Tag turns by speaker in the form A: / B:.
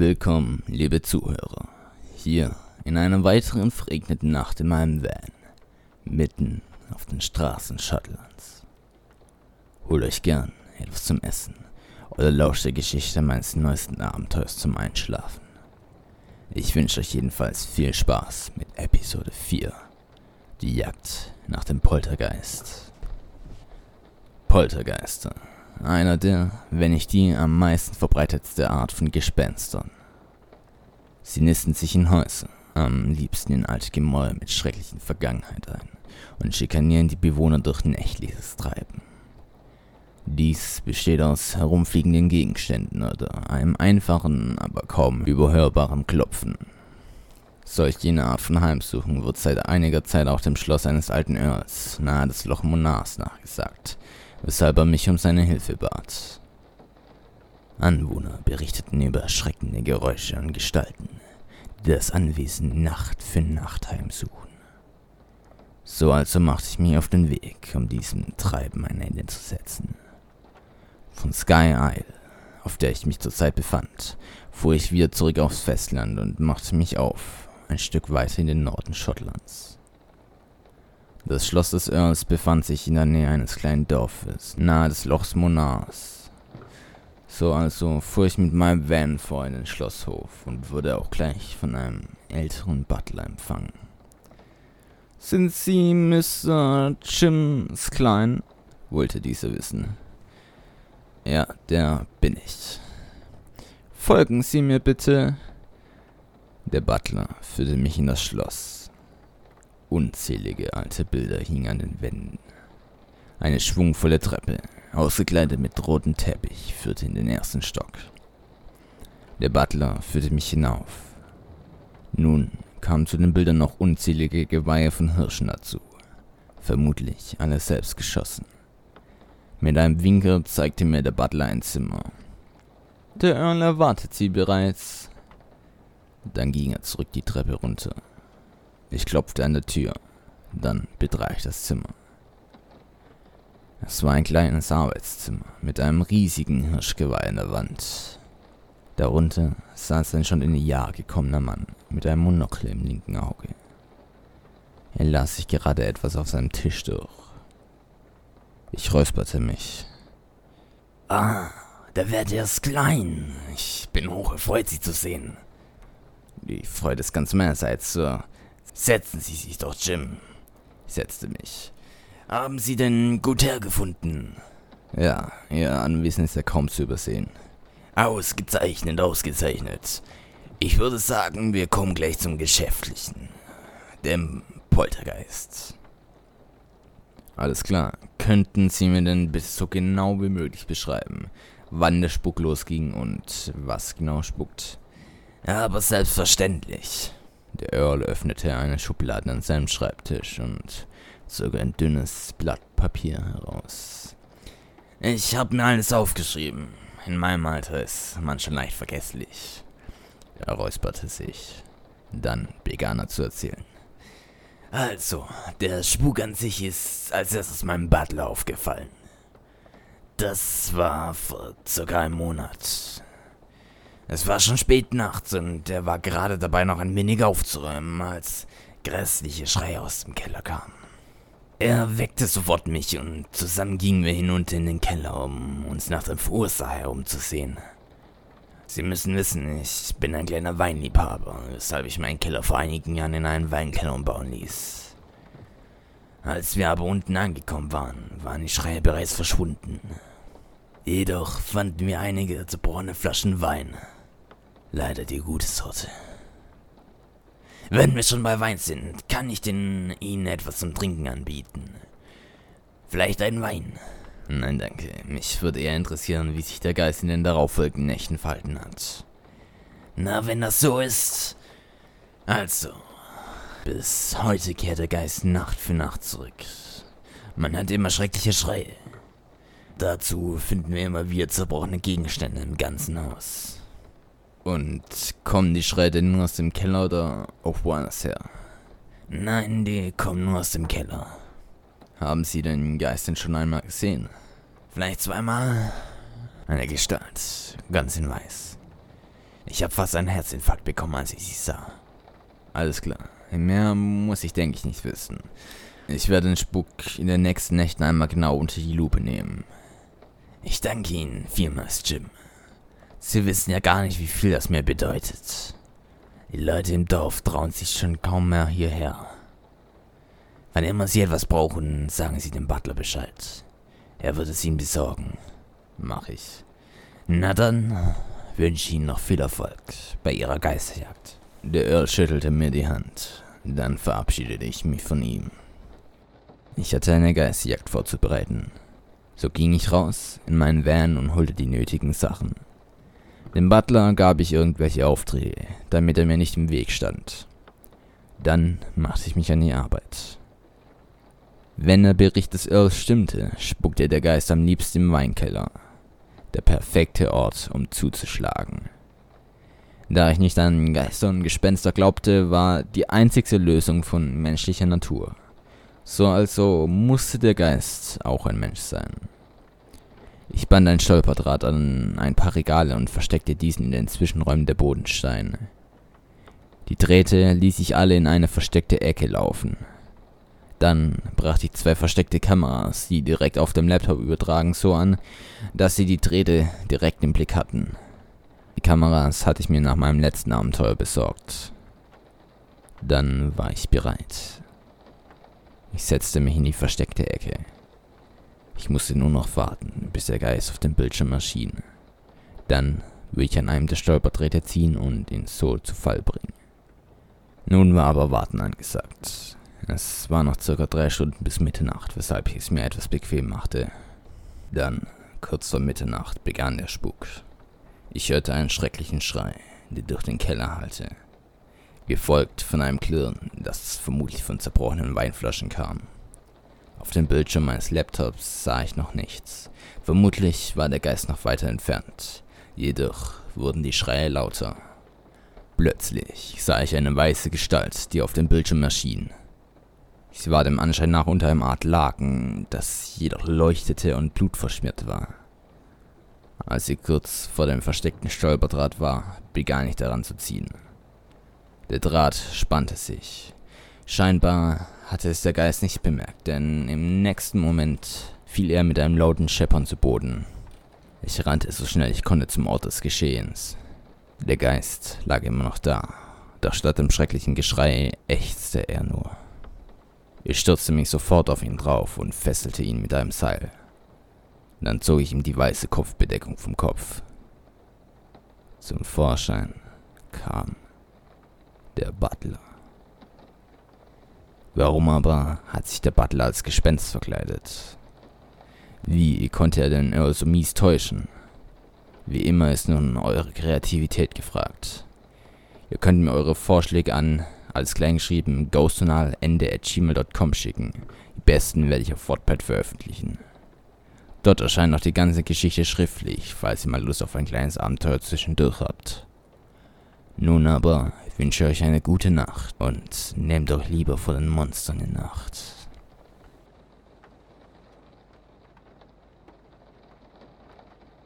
A: Willkommen, liebe Zuhörer, hier in einer weiteren verregneten Nacht in meinem Van, mitten auf den Straßen Schottlands. Holt euch gern etwas zum Essen oder lauscht der Geschichte meines neuesten Abenteuers zum Einschlafen. Ich wünsche euch jedenfalls viel Spaß mit Episode 4, die Jagd nach dem Poltergeist. Poltergeister einer der, wenn nicht die am meisten verbreitetste Art von Gespenstern. Sie nisten sich in Häuser, am liebsten in alte Gemäuer mit schrecklichen Vergangenheit ein und schikanieren die Bewohner durch nächtliches Treiben. Dies besteht aus herumfliegenden Gegenständen oder einem einfachen, aber kaum überhörbaren Klopfen. Solch jene Art von Heimsuchung wird seit einiger Zeit auch dem Schloss eines alten Earls nahe des Loch Monars nachgesagt, weshalb er mich um seine Hilfe bat. Anwohner berichteten über erschreckende Geräusche und Gestalten, die das Anwesen Nacht für Nacht heimsuchen. So also machte ich mich auf den Weg, um diesem Treiben ein Ende zu setzen. Von Sky Isle, auf der ich mich zurzeit befand, fuhr ich wieder zurück aufs Festland und machte mich auf, ein Stück weiter in den Norden Schottlands. Das Schloss des Earls befand sich in der Nähe eines kleinen Dorfes, nahe des Lochs Monars. So also fuhr ich mit meinem Van vor in den Schlosshof und wurde auch gleich von einem älteren Butler empfangen. Sind Sie Mr. Jim Sklein? wollte dieser wissen. Ja, der bin ich. Folgen Sie mir bitte. Der Butler führte mich in das Schloss. Unzählige alte Bilder hingen an den Wänden. Eine schwungvolle Treppe, ausgekleidet mit rotem Teppich, führte in den ersten Stock. Der Butler führte mich hinauf. Nun kamen zu den Bildern noch unzählige Geweihe von Hirschen dazu, vermutlich alle selbst geschossen. Mit einem Winker zeigte mir der Butler ein Zimmer. Der Earl erwartet Sie bereits. Dann ging er zurück die Treppe runter. Ich klopfte an der Tür. Dann betrat ich das Zimmer. Es war ein kleines Arbeitszimmer mit einem riesigen Hirschgeweih an der Wand. Darunter saß ein schon in die Jahre gekommener Mann mit einem Monokel im linken Auge. Er las sich gerade etwas auf seinem Tisch durch. Ich räusperte mich.
B: Ah, der Wert ist klein. Ich bin hocherfreut, Sie zu sehen.
A: Die Freude ist ganz meinerseits, Sir.
B: Setzen Sie sich doch, Jim. Ich setzte mich. Haben Sie denn gut hergefunden?
A: Ja, Ihr Anwesen ist ja kaum zu übersehen.
B: Ausgezeichnet, ausgezeichnet. Ich würde sagen, wir kommen gleich zum Geschäftlichen. Dem Poltergeist.
A: Alles klar. Könnten Sie mir denn bitte so genau wie möglich beschreiben, wann der Spuck losging und was genau spuckt?
B: Aber selbstverständlich.
A: Der Earl öffnete eine Schublade an seinem Schreibtisch und zog ein dünnes Blatt Papier heraus.
B: Ich habe mir alles aufgeschrieben. In meinem Alter ist man schon leicht vergesslich.
A: Er räusperte sich. Dann begann er zu erzählen.
B: Also, der Spuk an sich ist als erstes meinem Butler aufgefallen. Das war vor circa einem Monat. Es war schon spät nachts und er war gerade dabei, noch ein wenig aufzuräumen, als grässliche Schreie aus dem Keller kamen. Er weckte sofort mich und zusammen gingen wir hinunter in den Keller, um uns nach dem Verursacher umzusehen. Sie müssen wissen, ich bin ein kleiner Weinliebhaber, weshalb ich meinen Keller vor einigen Jahren in einen Weinkeller umbauen ließ. Als wir aber unten angekommen waren, waren die Schreie bereits verschwunden. Jedoch fanden wir einige zerbrochene Flaschen Wein Leider die gute Sorte. Wenn wir schon bei Wein sind, kann ich denn Ihnen etwas zum Trinken anbieten. Vielleicht einen Wein.
A: Nein, danke. Mich würde eher interessieren, wie sich der Geist in den darauffolgenden Nächten verhalten hat.
B: Na, wenn das so ist. Also. Bis heute kehrt der Geist Nacht für Nacht zurück. Man hat immer schreckliche Schreie. Dazu finden wir immer wieder zerbrochene Gegenstände im ganzen Haus.
A: Und kommen die Schreie nur aus dem Keller oder auch woanders her?
B: Nein, die kommen nur aus dem Keller.
A: Haben Sie den Geist denn schon einmal gesehen?
B: Vielleicht zweimal. Eine Gestalt, ganz in weiß. Ich habe fast einen Herzinfarkt bekommen, als ich sie sah.
A: Alles klar. Mehr muss ich, denke ich, nicht wissen. Ich werde den Spuk in den nächsten Nächten einmal genau unter die Lupe nehmen.
B: Ich danke Ihnen vielmals, Jim. Sie wissen ja gar nicht, wie viel das mir bedeutet. Die Leute im Dorf trauen sich schon kaum mehr hierher. Wann immer Sie etwas brauchen, sagen Sie dem Butler Bescheid. Er wird es Ihnen besorgen.
A: Mach ich.
B: Na dann wünsche ich Ihnen noch viel Erfolg bei Ihrer Geisterjagd.
A: Der Earl schüttelte mir die Hand. Dann verabschiedete ich mich von ihm. Ich hatte eine Geisterjagd vorzubereiten. So ging ich raus in meinen Van und holte die nötigen Sachen. Dem Butler gab ich irgendwelche Aufträge, damit er mir nicht im Weg stand. Dann machte ich mich an die Arbeit. Wenn der Bericht des Earls stimmte, spuckte der Geist am liebsten im Weinkeller. Der perfekte Ort, um zuzuschlagen. Da ich nicht an Geister und Gespenster glaubte, war die einzigste Lösung von menschlicher Natur. So also musste der Geist auch ein Mensch sein. Ich band ein Stolperdraht an ein paar Regale und versteckte diesen in den Zwischenräumen der Bodensteine. Die Drähte ließ ich alle in eine versteckte Ecke laufen. Dann brachte ich zwei versteckte Kameras, die direkt auf dem Laptop übertragen, so an, dass sie die Drähte direkt im Blick hatten. Die Kameras hatte ich mir nach meinem letzten Abenteuer besorgt. Dann war ich bereit. Ich setzte mich in die versteckte Ecke. Ich musste nur noch warten, bis der Geist auf dem Bildschirm erschien. Dann würde ich an einem der Stolperdrähte ziehen und ihn so zu Fall bringen. Nun war aber Warten angesagt. Es war noch circa drei Stunden bis Mitternacht, weshalb ich es mir etwas bequem machte. Dann, kurz vor Mitternacht, begann der Spuk. Ich hörte einen schrecklichen Schrei, der durch den Keller hallte, gefolgt von einem Klirren, das vermutlich von zerbrochenen Weinflaschen kam. Auf dem Bildschirm meines Laptops sah ich noch nichts. Vermutlich war der Geist noch weiter entfernt. Jedoch wurden die Schreie lauter. Plötzlich sah ich eine weiße Gestalt, die auf dem Bildschirm erschien. Sie war dem Anschein nach unter einem Art Laken, das jedoch leuchtete und blutverschmiert war. Als sie kurz vor dem versteckten Stolperdraht war, begann ich daran zu ziehen. Der Draht spannte sich. Scheinbar hatte es der Geist nicht bemerkt, denn im nächsten Moment fiel er mit einem lauten Scheppern zu Boden. Ich rannte so schnell ich konnte zum Ort des Geschehens. Der Geist lag immer noch da, doch statt dem schrecklichen Geschrei ächzte er nur. Ich stürzte mich sofort auf ihn drauf und fesselte ihn mit einem Seil. Dann zog ich ihm die weiße Kopfbedeckung vom Kopf. Zum Vorschein kam der Butler. Warum aber hat sich der Butler als Gespenst verkleidet? Wie konnte er denn Earl so mies täuschen? Wie immer ist nun eure Kreativität gefragt. Ihr könnt mir eure Vorschläge an, als kleingeschrieben, ghostonalende.gmail.com schicken. Die besten werde ich auf Wattpad veröffentlichen. Dort erscheint noch die ganze Geschichte schriftlich, falls ihr mal Lust auf ein kleines Abenteuer zwischendurch habt. Nun aber wünsche euch eine gute Nacht und nehmt euch lieber vor den Monstern in Nacht.